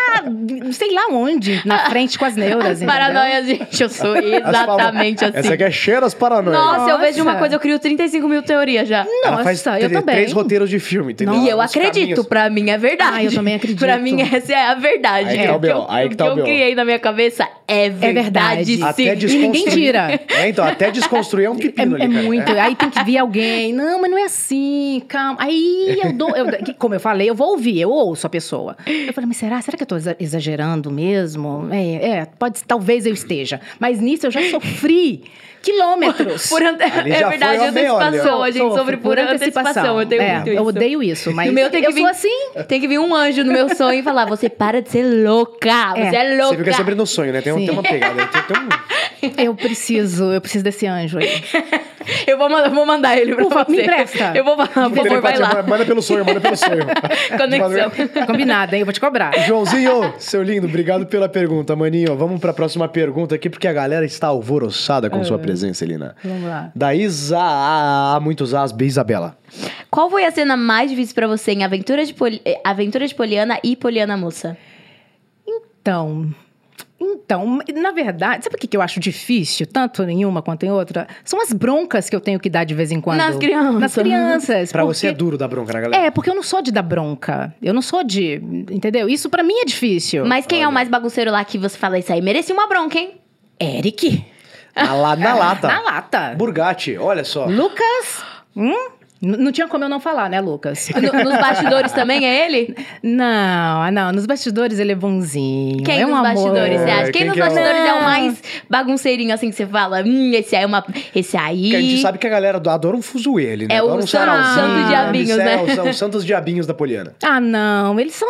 sei lá onde, na frente com as neuras. entendeu? Paranoia, gente, eu sou exatamente assim. Essa aqui é cheia das paranoias. Nossa, eu vejo uma Nossa. coisa, eu crio 35 mil teorias já. Nossa, eu também. três roteiros de filme, entendeu? E eu Os acredito, caminhos. pra mim é verdade. Ah, eu também acredito. pra mim, essa é a verdade. Aí que tá o B.O., aí que tá o o que eu B.O.. criei na minha cabeça é verdade. verdade. sim. Até E ninguém desconstruir- tira. É, então, até desconstruir é um É, pepino é ali, cara. muito. Aí tem que vir alguém. Não, mas não é assim, calma. Aí eu dou. eu- como eu falei, eu vou ouvir, eu ouço a pessoa. Eu falei, mas será? Será que eu tô exa- exagerando mesmo? É, é, pode, talvez eu esteja. Mas nisso eu já sofri quilômetros. Por ante... Ali já É verdade, antecipação. A gente sofre por, antecipação. Eu tenho É, muito eu isso. odeio isso, mas No meu tem que eu vir- sou assim. Tem que vir um anjo no meu sonho e falar: você para de ser louca. É. Você é louca. Você fica sempre no sonho, né? Tem, um- tem uma pegada. Tem, tem um... Eu preciso, eu preciso desse anjo aí. Eu vou mandar, vou mandar ele pra favor, você. me empresta. Eu vou falar, por favor, vai lá. Manda pelo sonho, manda pelo sonho. Conexão. Combinado, hein? Eu vou te cobrar. Joãozinho, seu lindo, obrigado pela pergunta, maninho. Vamos pra próxima pergunta aqui, porque a galera está alvoroçada com sua presença, Elina. Vamos lá. Da Isa, há muitos As, B. Isabela. Qual foi a cena mais difícil pra você em Aventura de, Poli... eh, Aventura de Poliana e Poliana Moça? Então, então, na verdade, sabe o que que eu acho difícil, tanto em uma quanto em outra? São as broncas que eu tenho que dar de vez em quando. Nas crianças. Nas crianças. Pra você é porque- duro dar bronca na galera? É, porque eu não sou de dar bronca. Eu não sou de. Entendeu? Isso pra mim é difícil. Mas quem é o mais bagunceiro lá que você fala isso aí? Merecia uma bronca, hein? Eric. Na, la- na lata. Na lata. Burgatti, olha só. Lucas. Hum? Não tinha como eu não falar, né, Lucas? No- nos bastidores também é ele? Não, não, nos bastidores ele é bonzinho. Quem é um nos amor. bastidores, você acha? Quem, Quem nos que é o- bastidores é o Não. mais bagunceirinho, assim, que você fala? Hum, esse aí é uma... Esse aí... Porque a gente sabe que a galera do- adora um fuzuele, né? É o adora um santo- sarauzinho, santo diabinhos, é, né? os- São os santos diabinhos da Poliana. Ah, não, eles são.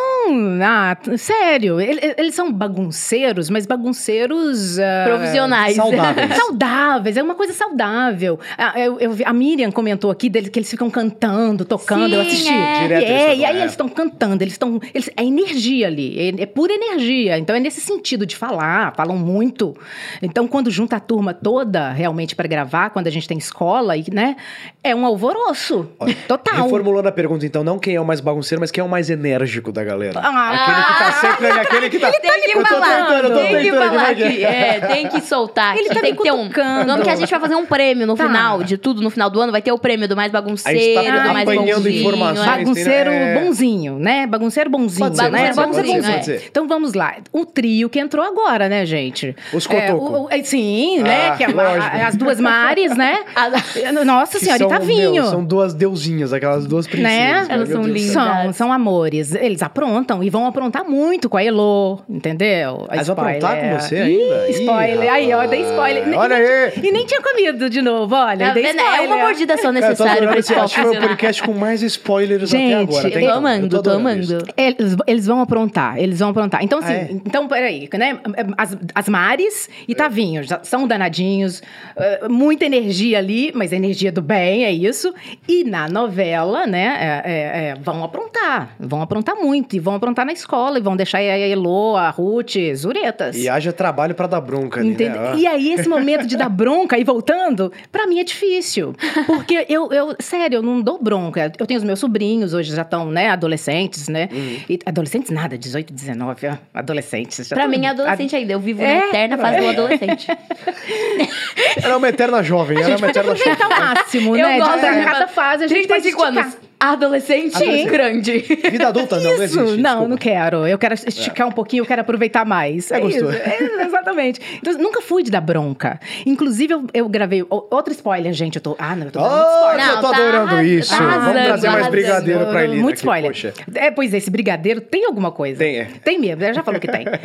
Ah, sério, ele- eles são bagunceiros, mas bagunceiros. ah, Profissionais. Saudáveis. Saudáveis, é uma coisa saudável. Ah, eu- eu a Miriam comentou aqui deles que eles ficam cantando, tocando, eu Sim, assisti. é. Direto E eles é, e aí é. eles estão cantando, eles estão. Eles, é energia ali, é, é pura energia. Então é nesse sentido de falar, falam muito. Então, quando junta a turma toda realmente para gravar, quando a gente tem escola, e, né? É um alvoroço. Total. Reformulando a pergunta, então, não quem é o mais bagunceiro, mas quem é o mais enérgico da galera. Ah, Aquele que tá sempre ali, aquele que tá... Tem que Eu tô falar, tentando, eu tô tem que falar é que tem que soltar Ele tá tem me que ter um. Nome que a gente vai fazer um prêmio no Tá. final de tudo, no final do ano, vai ter o prêmio do mais A bagunceiro, gente tá do mais apanhando bonzinho. informações. é. Bagunceiro É. bonzinho, né? Bagunceiro bonzinho, Pode ser, né? pode ser, Bagunceiro pode ser, bonzinho. pode ser. Então vamos lá. O trio que entrou agora, né, gente? Os É, Cotoco. o- o- é, sim, né? Ah, Que a- as duas Mares, né? Nossa Que senhora, são, e Tavinho. meu, são duas deusinhas, aquelas duas princesas. Né? Elas são lindas. São, são amores. Eles aprontam e vão aprontar muito com a Elo, entendeu? A Mas vão aprontar spoiler. com você ainda? Ih, Ih, spoiler. aí, ó, dei spoiler. Olha e, nem aí. tinha- E nem tinha comido de novo, olha. Tá dei vendo? É spoiler. uma mordida só necessária pra esse, acho que foi o podcast com mais spoilers até Gente, agora. eu Tem Tô amando, tô adorando amando. Eles, eles vão aprontar, eles vão aprontar. Então, assim, Ah, é? então, peraí, né? As, as Mares e Tavinho já são danadinhos, eh, muita energia ali, mas energia do bem, é isso. E na novela, né, é- é- é, vão aprontar, vão aprontar muito, e vão aprontar na escola, e vão deixar a Elo, a Ruth, zuretas. E haja trabalho pra dar bronca ali, né? E aí, esse momento de dar bronca e voltando, pra mim é difícil. Porque eu, eu, sério, eu não dou bronca. Eu tenho os meus sobrinhos, hoje já estão, né, adolescentes, né? Uhum. E adolescentes nada, 18, 19, ó, adolescentes. já Pra mim é adolescente ainda. Eu vivo É? na eterna fase do adolescente. Era uma eterna jovem, era uma eterna jovem. Aproveitar o máximo, Eu né? gosto de cada fase a gente pode 35 esticar. anos. Adolescente, Adolescente. grande. Vida adulta não, não existe. não, desculpa. não quero. Eu quero esticar um pouquinho, eu quero aproveitar mais. É isso. gostoso. É, exatamente. Então, nunca fui de dar bronca. Inclusive, eu, eu gravei outro spoiler, gente. Eu tô. Ah, não, eu tô dando Oh, spoiler. eu Não, tô tá adorando isso. tá Vamos trazer mais brigadeiro pra Elina Muito aqui, spoiler. poxa. É, pois é, esse brigadeiro tem alguma coisa. Tem, é. Tem mesmo, ela já falou que tem.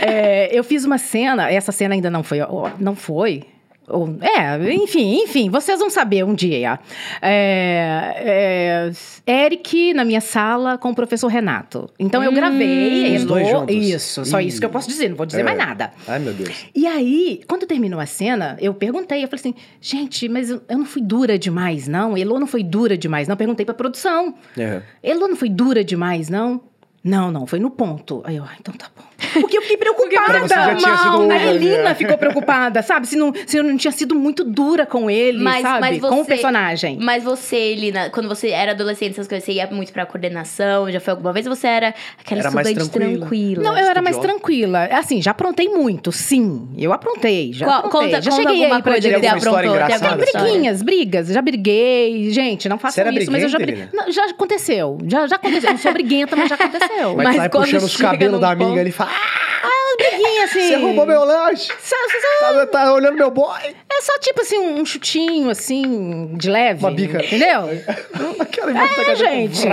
É, eu fiz uma cena, essa cena ainda não foi. Não foi. Ou- é, enfim, enfim, vocês vão saber um dia. É, é, Eric na minha sala com o professor Renato. Então eu gravei. Os dois juntos. Isso, só Ih. isso que eu posso dizer, não vou dizer É. mais nada. Ai, meu Deus. E aí, quando terminou a cena, eu perguntei, eu falei assim, gente, mas eu, eu não fui dura demais, não? Elô não foi dura demais, não? Perguntei pra produção. É. Elô não foi dura demais, não? Não, não, foi no ponto. Aí eu, ah, então tá bom. Porque eu fiquei preocupada. já tinha sido A Elina ficou preocupada, sabe? Se, não, se eu não tinha sido muito dura com ele, Mas, sabe? mas você, com o personagem. Mas você, Elina, quando você era adolescente, essas coisas, você ia muito pra coordenação? Já foi alguma vez? Você era aquela Era mais estudante tranquila. tranquila? Não, eu era mais tranquila. Assim, já aprontei muito, sim. Eu aprontei, já Qual- aprontei. conta- já conta cheguei alguma aí pra coisa que aprontou, tem? Briguinhas, brigas. Já briguei. Gente, não era isso, mas eu já briguei. Não, Já aconteceu. Já, já aconteceu. Eu não sou briguenta, mas já aconteceu. Mas, Mas quando puxando os cabelos da amiga ponto- ali e fala: Ah, assim. você roubou meu lanche! Só- só- Tá, tá olhando meu boy! É só tipo assim, um chutinho, assim, de leve. Uma bica. Entendeu? Aquela imagem tá É, gente.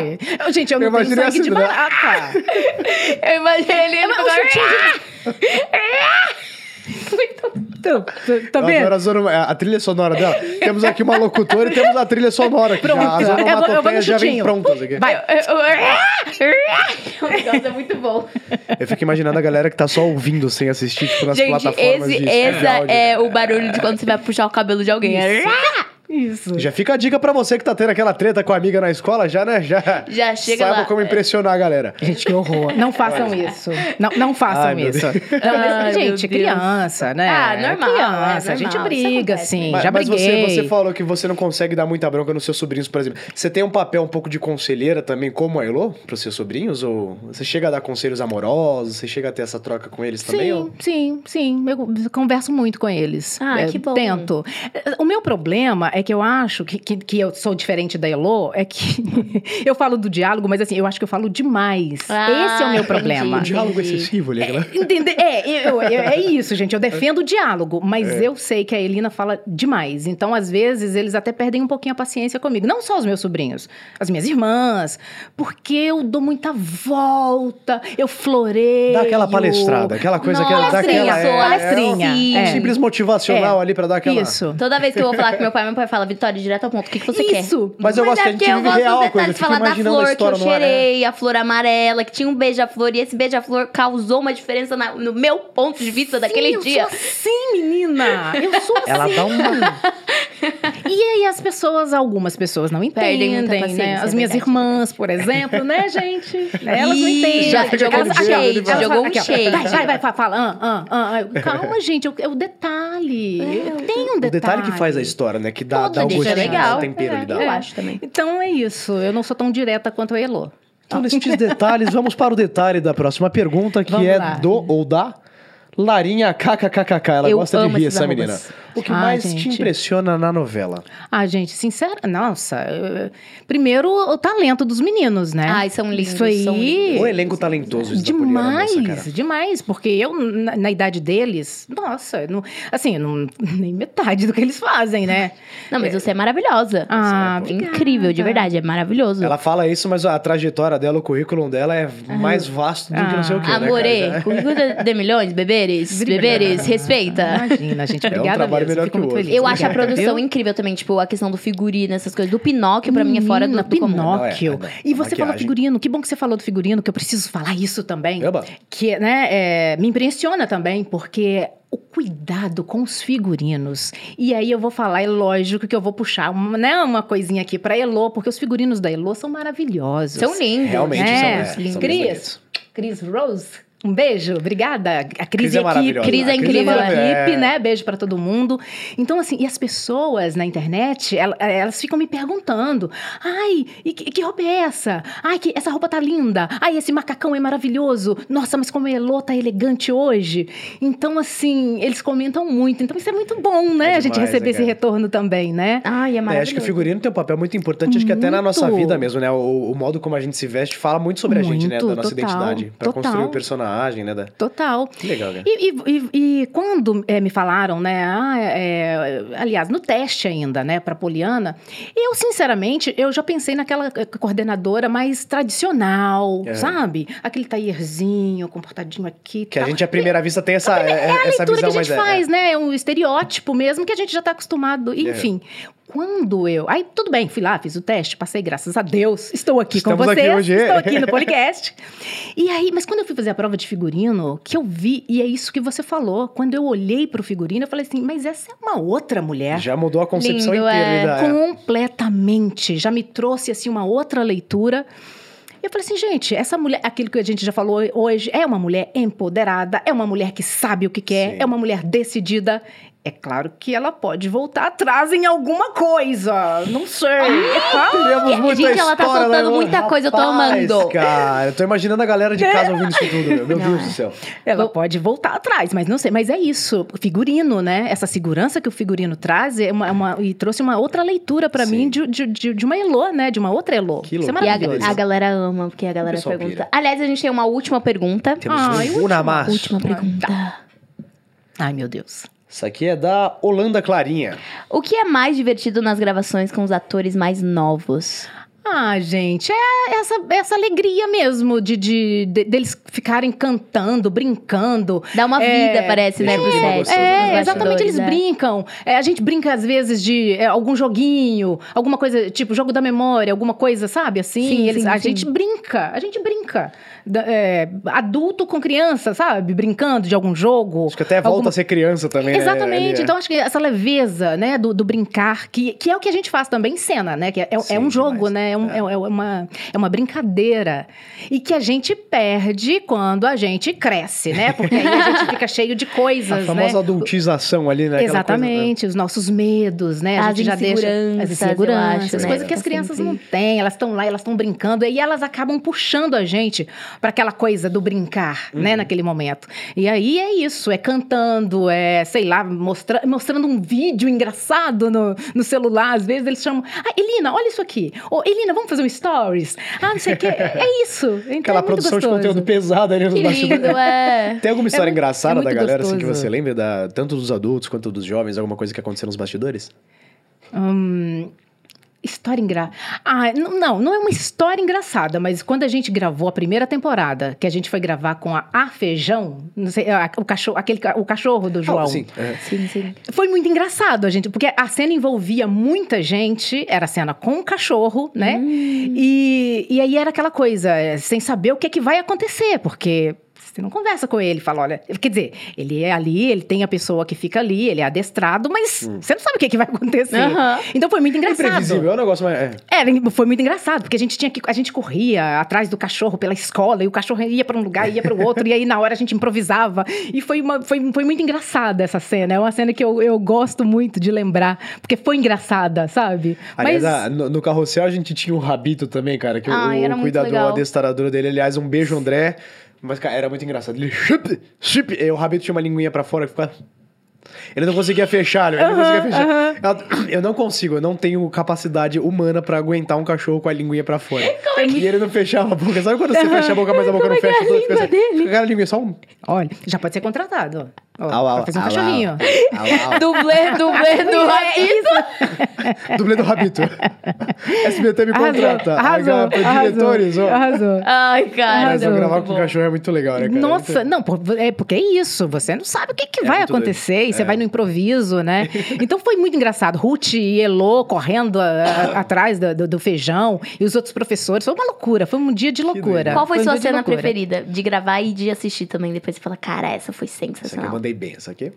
Eu, gente, eu não Eu tenho imaginei sangue de assim, né? barata. Eu imaginei ele É um chutinho de... Tu, tá vendo? a, zona- a trilha sonora dela. Temos aqui uma locutora e temos a trilha sonora aqui. Já, Pronto. as eu vou onomatopeias no já vem prontas aqui. Vai. O negócio é muito bom. Eu fico imaginando a galera que tá só ouvindo sem assistir, tipo, nas Gente, plataformas esse, de esse é o barulho de quando você vai puxar o cabelo de alguém. É Isso. Já fica a dica pra você que tá tendo aquela treta com a amiga na escola, já, né? Já, Já chega saiba lá. como impressionar a galera. Gente, que horror. Não façam isso. Não, não façam Ai, isso. Não, mas, Ai, gente, Deus. criança, né? Ah, normal, Criança, é a gente normal, briga, sim. Mas, já mas briguei. você, você falou que você não consegue dar muita bronca nos seus sobrinhos, por exemplo. Você tem um papel um pouco de conselheira também, como a Elô, pros seus sobrinhos? Ou você chega a dar conselhos amorosos? Você chega a ter essa troca com eles também? Sim, ou- sim, sim. Eu converso muito com eles. Ah, É, que bom. Tento. O meu problema é que que eu acho que, que, que eu sou diferente da Elo é que eu falo do diálogo, mas assim, eu acho que eu falo demais. Ah, Esse é o meu entendi. problema. O diálogo excessivo né? Entender? É, eu- eu- é isso, gente. Eu defendo o diálogo, mas eu sei que a Elina fala demais. Então, às vezes, eles até perdem um pouquinho a paciência comigo. Não só os meus sobrinhos, as minhas irmãs, porque eu dou muita volta, eu floreio. Dá aquela palestrada, aquela coisa que dá Palestrinha, aquela. é, palestrinha. é um é. Simples motivacional É. ali pra dar aquela. Isso. Toda vez que eu vou falar com meu pai, meu pai fala, Vitória, direto ao ponto, o que, que você quer? Isso. Mas eu gosto é que a gente vive gosto real a coisa. Eu falar da flor que eu é. cheirei, a flor amarela, que tinha um beija-flor, e esse beija-flor causou uma diferença na- no meu ponto de vista daquele eu dia. Sou assim, menina. Eu sou assim. Ela dá uma. E aí as pessoas, algumas pessoas não entendem, né? é As minhas verdade. irmãs, por exemplo, né, gente? Elas não Ih, entendem. já Elas- jogou um elas- shade, elas- jogou elas- um shade. Vai, vai, vai, fa- fala. ah, ah, ah, ah. Calma, gente, é o- é detalhe. Tem um O detalhe. detalhe que faz a história, né? Que dá, Todo dá o gostinho, legal. dá o tempero ele dá. Eu acho também. Então é isso. Eu não sou tão direta quanto a Elo. Então, nesses detalhes, vamos para o detalhe da próxima pergunta, que Vamos é lá. do ou da Larinha KKKK. Ela Eu gosta de rir, essa menina. O que Ah, mais te gente. impressiona na novela? Ah, gente, sincera, nossa. eu- Primeiro, o talento dos meninos, né? Ai, são lindos, Isso aí. são lindos. O elenco talentoso Demais, cara. demais. Porque eu, na, na idade deles, nossa, não, assim, não, nem metade do que eles fazem, né? Não, mas você é maravilhosa. Ah, Você é incrível, de verdade, é maravilhoso. Ela fala isso, mas a trajetória dela, o currículo dela é mais vasto do que não sei o que, né, Amore, cara? currículo de, milhões, beberes, beberes, respeita. Imagina, gente, um obrigada trabalho mesmo. Melhor que o outro. feliz. Eu acho a produção incrível também, tipo, a questão do figurino, essas coisas. Do Pinóquio, pra mim, é fora do, do comum. Pinóquio. Não, é, e a você falou figurino. Que bom que você falou do figurino, que eu preciso falar isso também. Eba. Que, né, é, me impressiona também, porque o cuidado com os figurinos. E aí eu vou falar, é lógico que eu vou puxar uma, né, uma coisinha aqui pra Elô, porque os figurinos da Elô são maravilhosos. São lindos. Realmente são, É, é, são bem Cris. Cris Rose. Um beijo, obrigada. A Cris, Cris é a equipe. Cris é A incrível. maravilhosa. equipe, É. né? Beijo pra todo mundo. Então, assim, e as pessoas na internet, ela- elas ficam me perguntando: ai, e que, que roupa é essa? Ai, que, essa roupa tá linda. Ai, esse macacão é maravilhoso. Nossa, mas como a Elô tá elegante hoje. Então, assim, eles comentam muito. Então, isso é muito bom, né? É a gente demais, receber né, esse retorno também, né? Ai, é É, maravilhoso. acho que o figurino tem um papel muito importante, acho que até na nossa Muito. vida mesmo, né? O, o modo como a gente se veste fala muito sobre a gente, né? Da Muito, nossa total, identidade. Pra total. construir o personagem, né? Da... Total. Que legal, cara. E, e- e- e quando é, me falaram, né? ah, é, aliás, no teste ainda, né, para Poliana, eu sinceramente eu já pensei naquela eh, coordenadora mais tradicional, É. sabe? Aquele taierzinho, comportadinho aqui. Que a tal. gente, à primeira vista, tem essa, é, É a essa leitura que visão a gente é, faz, né? É um estereótipo mesmo que a gente já tá acostumado. Enfim, quando eu. Aí, tudo bem, fui lá, fiz o teste, passei, graças a Deus. Estou aqui Estamos com aqui vocês. hoje. Estou aqui no podcast. E aí, mas quando eu fui fazer a prova de figurino, que eu vi, e é isso que você falou, quando eu olhei pro figurino, eu falei assim, mas essa é uma outra mulher. Já mudou a concepção Lindo, inteira. é. da- Completamente. Já me trouxe, assim, uma outra leitura. Eu falei assim, gente, essa mulher, aquilo que a gente já falou hoje, é uma mulher empoderada, é uma mulher que sabe o que quer, Sim. é uma mulher decidida. É claro que ela pode voltar atrás em alguma coisa. Não sei. Ah, Teremos muita Gente, ela tá história, soltando né, muita coisa, eu tô Rapaz, amando. Cara, eu tô imaginando a galera de casa ouvindo isso tudo, meu, meu Deus do céu. Ela pode voltar atrás, mas não sei. Mas é isso, figurino, né? Essa segurança que o figurino traz é uma, é uma- e trouxe uma outra leitura pra Sim. mim de, de, de- de uma Elô, né? De uma outra Elô. Que Isso é. E a, a galera ama, porque a galera pergunta. pira. Aliás, a gente tem uma última pergunta. Temos Ai, um Unamaço. Última pergunta. Ai, meu Deus. Isso aqui é da Holanda Clarinha. O que é mais divertido nas gravações com os atores mais novos? Ah, gente, é essa, essa alegria mesmo de, de- de- deles ficarem cantando, brincando. Dá uma É, vida, parece, né, deixa pro set. nos É, exatamente, eles né? brincam. É, a gente brinca, às vezes, de é, algum joguinho, alguma coisa, tipo, jogo da memória, alguma coisa, sabe? Assim, Sim, eles, sim, a sim. gente brinca, a gente brinca. É, adulto com criança, sabe? Brincando de algum jogo. Acho que até volta alguma- a ser criança também, né? Exatamente. Ali, é. Então, acho que essa leveza, né, do, do brincar, que, que é o que a gente faz também em cena, né? Que é, é Sim, um jogo, demais. né? né? É, um- é- é uma, é uma brincadeira. E que a gente perde quando a gente cresce, né? Porque aí a gente fica cheio de coisas, A famosa né? adultização ali, né? Aquela coisa- Exatamente, os nossos medos, né? A As gente já deixa inseguranças, as inseguranças, acho, as né? coisas que as crianças sempre- não têm, elas estão lá, elas estão brincando e elas acabam puxando a gente para aquela coisa do brincar, né, naquele momento. E aí é isso, é cantando, é, sei lá, mostra, mostrando um vídeo engraçado no, no celular, às vezes eles chamam, ah, Elina, olha isso aqui. Ou, Elina, vamos fazer um stories? Ah, não sei o quê. É isso. Então, Aquela é muito produção de gostoso. conteúdo pesado ali nos Que bastidores. lindo, é. Tem alguma história muito- engraçada é muito da galera, assim, que gostoso. você lembra, da, tanto dos adultos quanto dos jovens, alguma coisa que aconteceu nos bastidores? Hum, história engraçada. Ah, não, não é uma história engraçada, mas quando a gente gravou a primeira temporada, que a gente foi gravar com a A Feijão, não sei, a- o cachorro, aquele, o cachorro do João. Ah, sim. é. Sim, sim. Foi muito engraçado, a gente, porque a cena envolvia muita gente, era cena com o cachorro, né? E, e aí era aquela coisa, é, sem saber o que é que vai acontecer, porque você não conversa com ele, fala, olha, quer dizer, ele é ali, ele tem a pessoa que fica ali, ele é adestrado, mas você não sabe o que, é que vai acontecer. Aham. Então foi muito engraçado. Imprevisível, é um negócio mais... é. É, foi muito engraçado, porque a gente tinha que. A gente corria atrás do cachorro pela escola, e o cachorro ia para um lugar, ia para o outro, e aí na hora a gente improvisava. E foi, uma, foi, foi muito engraçada essa cena. É uma cena que eu, eu gosto muito de lembrar, porque foi engraçada, sabe? Aliás, Mas. ah, no, no carrossel a gente tinha um rabito também, cara, que o- era o, muito cuidador, o adestrador dele, aliás, um beijo, André. Mas, cara, era muito engraçado. Ele chup, chup, e o rabito tinha uma linguinha pra fora que ficava... Ele não conseguia fechar, ele não conseguia fechar. Eu- Eu não consigo, eu não tenho capacidade humana pra aguentar um cachorro com a linguinha pra fora. E ele não fechava a boca. Sabe quando você fecha a boca, mas a boca Como não é que é fecha? a toda, fica língua dele? fica Aquela linguinha, só um... Olha, já pode ser contratado. Ó, Au, au, pra fazer um au, au. cachorrinho. Au, au. Dublê, dublê do É isso. Dublê do rabito. SBT me Arrasou, contrata. arrasou, Agora, pra arrasou, diretores, ó. Arrasou. Ai, cara. Mas eu gravar com bom. cachorro é muito legal, né, cara? Nossa, Muito- não, é porque é isso. Você não sabe o que, que É vai acontecer e você doido. vai É. no improviso, né? Então foi muito engraçado. Ruth e Elô correndo a- a- atrás do, do- do feijão e os outros professores. Foi uma loucura, foi um dia de loucura. Qual foi um sua cena preferida? De gravar e de assistir também. Depois você fala, cara, essa foi Essa sensacional. mandei bem, aqui.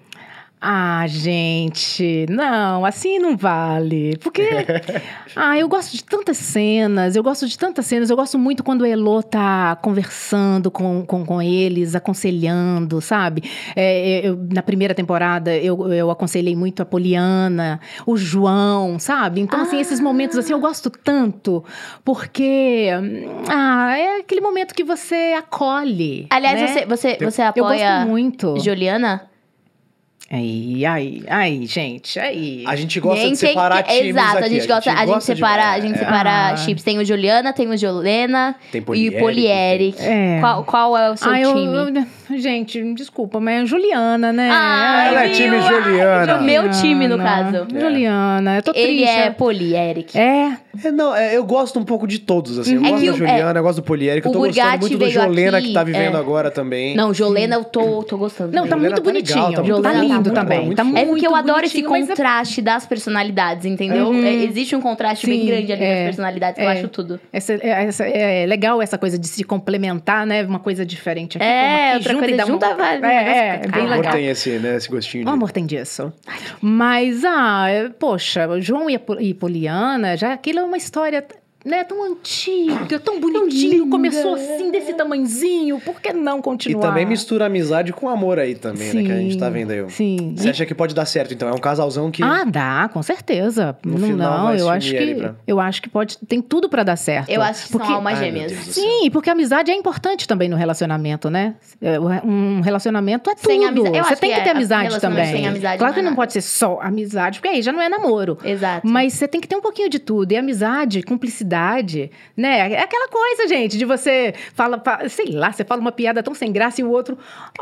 Ah, gente, não, assim não vale. Porque. ah, eu gosto de tantas cenas, eu gosto de tantas cenas. Eu gosto muito quando o Elô tá conversando com, com, com eles, aconselhando, sabe? É, eu- na primeira temporada, eu, eu aconselhei muito a Poliana, o João, sabe? Então, assim, esses momentos assim eu gosto tanto, porque. Ah, é aquele momento que você acolhe. Aliás, né? você, você, você Eu apoia gosto muito. Juliana? Aí, aí, aí, gente, aí. A gente gosta de Gente, separar que- times Exato, aqui. a gente gosta, a gente de- separa, a é, gente é. separa Ah. chips. Tem o Juliana, tem o Jolena Tem e o Polieric. tem- É. Qual, qual é o seu Ah, eu- time? eu- gente, desculpa, mas é Juliana, né? Ah, Ela é time Ai, Juliana. O meu time, no caso. Juliana, eu tô Ele triste. é Polieric. É, É, não, é, eu gosto um pouco de todos, assim. Eu É gosto da Juliana, eu gosto do Polieric, eu tô gostando Burgatti muito do Jolena, aqui, que tá vivendo é. agora também. Não, Jolena eu tô, tô gostando. não, tá Juliana muito tá legal, bonitinho. tá Tá, bom, lindo muito também. bom, muito tá bom. É porque eu muito adoro esse é- contraste das personalidades, entendeu? Uhum. É, existe um contraste bem Sim, grande ali é, das personalidades, que eu é. acho tudo. Essa, é, essa- é legal essa coisa de se complementar, né? Uma coisa diferente aqui, É, outra junta coisa dá junta, uma... vai, É, é, bem O amor legal. tem esse, né, esse gostinho O de... amor tem disso. Mas, ah, é, poxa, João e, e Poliana, já aquilo é uma história né, tão antiga, tão bonitinho, começou assim, desse tamanzinho, por que não E continuar? também mistura amizade com amor aí também, né? Que a gente tá Sim, vendo aí. Sim. Você acha que pode dar certo, então? É um casalzão que... Ah, dá, com certeza. No não, final não, eu acho que pra- eu acho que pode, tem tudo pra dar certo. Eu acho que Porque- são almas gêmeas. Sim, porque a amizade é importante também no relacionamento, né? É, Um relacionamento é tudo. Sem amizade- eu Você acho tem que que é, ter amizade relacionamento também. sem amizade claro não que é não pode ser só amizade, porque aí já não é namoro. Exato. Mas você tem que ter um pouquinho de tudo. E amizade, cumplicidade, né? É aquela coisa, gente, de você fala, fa- sei lá, você fala uma piada tão sem graça e o outro,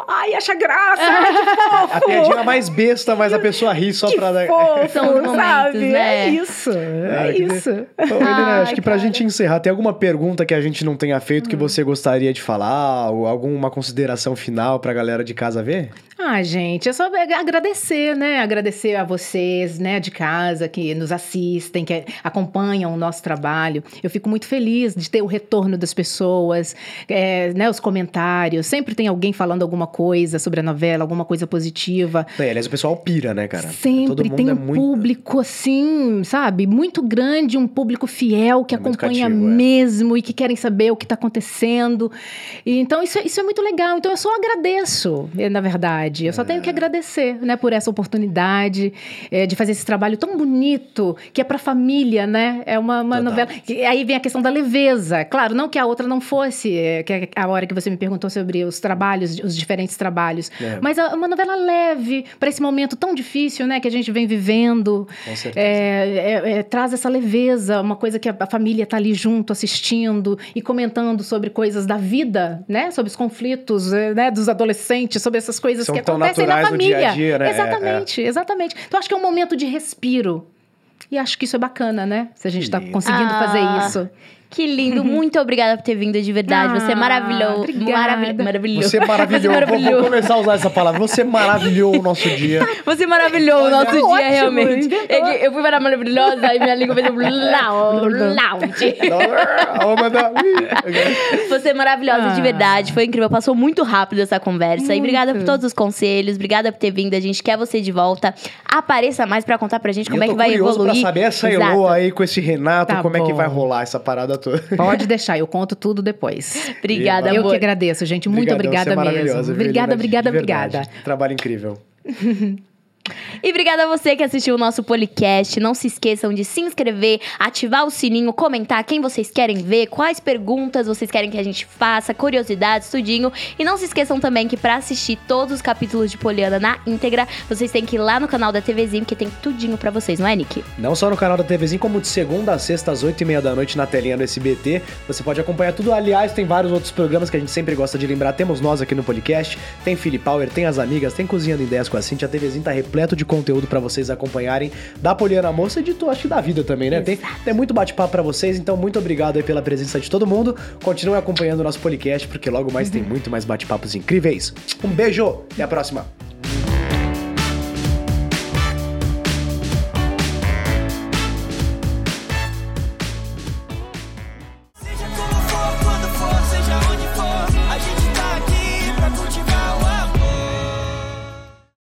ai, acha graça, ai, que fofo. A piadinha mais besta, mas a pessoa ri só que pra dar... São os momentos, sabe? né? É isso, é que- isso. Ô, Helena, acho Ai, que pra cara. gente encerrar, tem alguma pergunta que a gente não tenha feito Hum. que você gostaria de falar? Ou alguma consideração final pra galera de casa ver? Ah, gente, é só agradecer, né? Agradecer a vocês, né, de casa, que nos assistem, que acompanham o nosso trabalho. Eu fico muito feliz de ter o retorno das pessoas, é, né, os comentários. Sempre tem alguém falando alguma coisa sobre a novela, alguma coisa positiva. É, aliás, o pessoal pira, né, cara? Sempre tem é um muito- público assim, sabe? Muito grande, um público fiel que É acompanha cativo, é. mesmo e que querem saber o que está acontecendo. E, então, isso, é- isso é muito legal. Então, eu só agradeço, eh, na verdade. Eu só tenho que agradecer, né, por essa oportunidade eh, de fazer esse trabalho tão bonito, que é para família, né? É uma, uma novela. E aí vem a questão da leveza. Claro, não que a outra não fosse, eh, que é a hora que você me perguntou sobre os trabalhos, os diferentes trabalhos. É. Mas é uma novela leve para esse momento tão difícil, né, que a gente vem vivendo. Com certeza. É, é, é, traz essa leveza, uma coisa que a, a família tá ali junto assistindo e comentando sobre coisas da vida, né? Sobre os conflitos, eh, né? Dos adolescentes, sobre essas coisas São que tão acontecem na no dia a família. dia, né? É, Exatamente, exatamente. Então acho que é um momento de respiro. E acho que isso é bacana, né? Se a gente está conseguindo Ah, fazer isso. Que lindo, muito obrigada por ter vindo de verdade. Você é Ah, maravilhoso. obrigada. Maravilhoso. maravilhoso. Você maravilhou. Você Vou, vou começar a usar essa palavra. Você maravilhou o nosso dia. Você maravilhou o nosso dia, ótimo, realmente. inventou. É eu fui para maravilhosa e minha língua fez um. Vou mandar- Você é maravilhosa de Ah. verdade. Foi incrível. Passou muito rápido essa conversa. E Muito. obrigada por todos os conselhos. Obrigada por ter vindo. A gente quer você de volta. Apareça mais pra contar pra gente E como eu é tô que vai curioso evoluir. pra saber essa Exato. Elo aí com esse Renato, Tá como é que bom. vai rolar essa parada toda. Pode deixar, eu conto tudo depois. Obrigada, E- Eu amor. que agradeço, gente. Muito Obrigadão, é obrigada maravilhosa, mesmo. Obrigada, obrigada, obrigada. Trabalho incrível. E obrigada a você que assistiu o nosso podcast. Não se esqueçam de se inscrever, ativar o sininho, comentar quem vocês querem ver, quais perguntas vocês querem que a gente faça, curiosidades, tudinho. E não se esqueçam também que pra assistir todos os capítulos de Poliana na íntegra, vocês têm que ir lá no canal da TVzinho, que tem tudinho pra vocês, não é, Nick? Não só no canal da TVzinho, como de segunda a sexta, às 8 e meia da noite, na telinha do SBT. Você pode acompanhar tudo. Aliás, tem vários outros programas que a gente sempre gosta de lembrar. Temos nós aqui no podcast, tem Philip Power, tem as amigas, tem Cozinhando 10 com a Cintia. A TVzinho tá repleto de conteúdo pra vocês acompanharem. Da Poliana Moça e de, tu- acho que da vida também, né? Tem, tem muito bate-papo pra vocês, então muito obrigado aí pela presença de todo mundo. Continuem acompanhando o nosso podcast, porque logo mais tem muito mais bate-papos incríveis. Um beijo, até a próxima.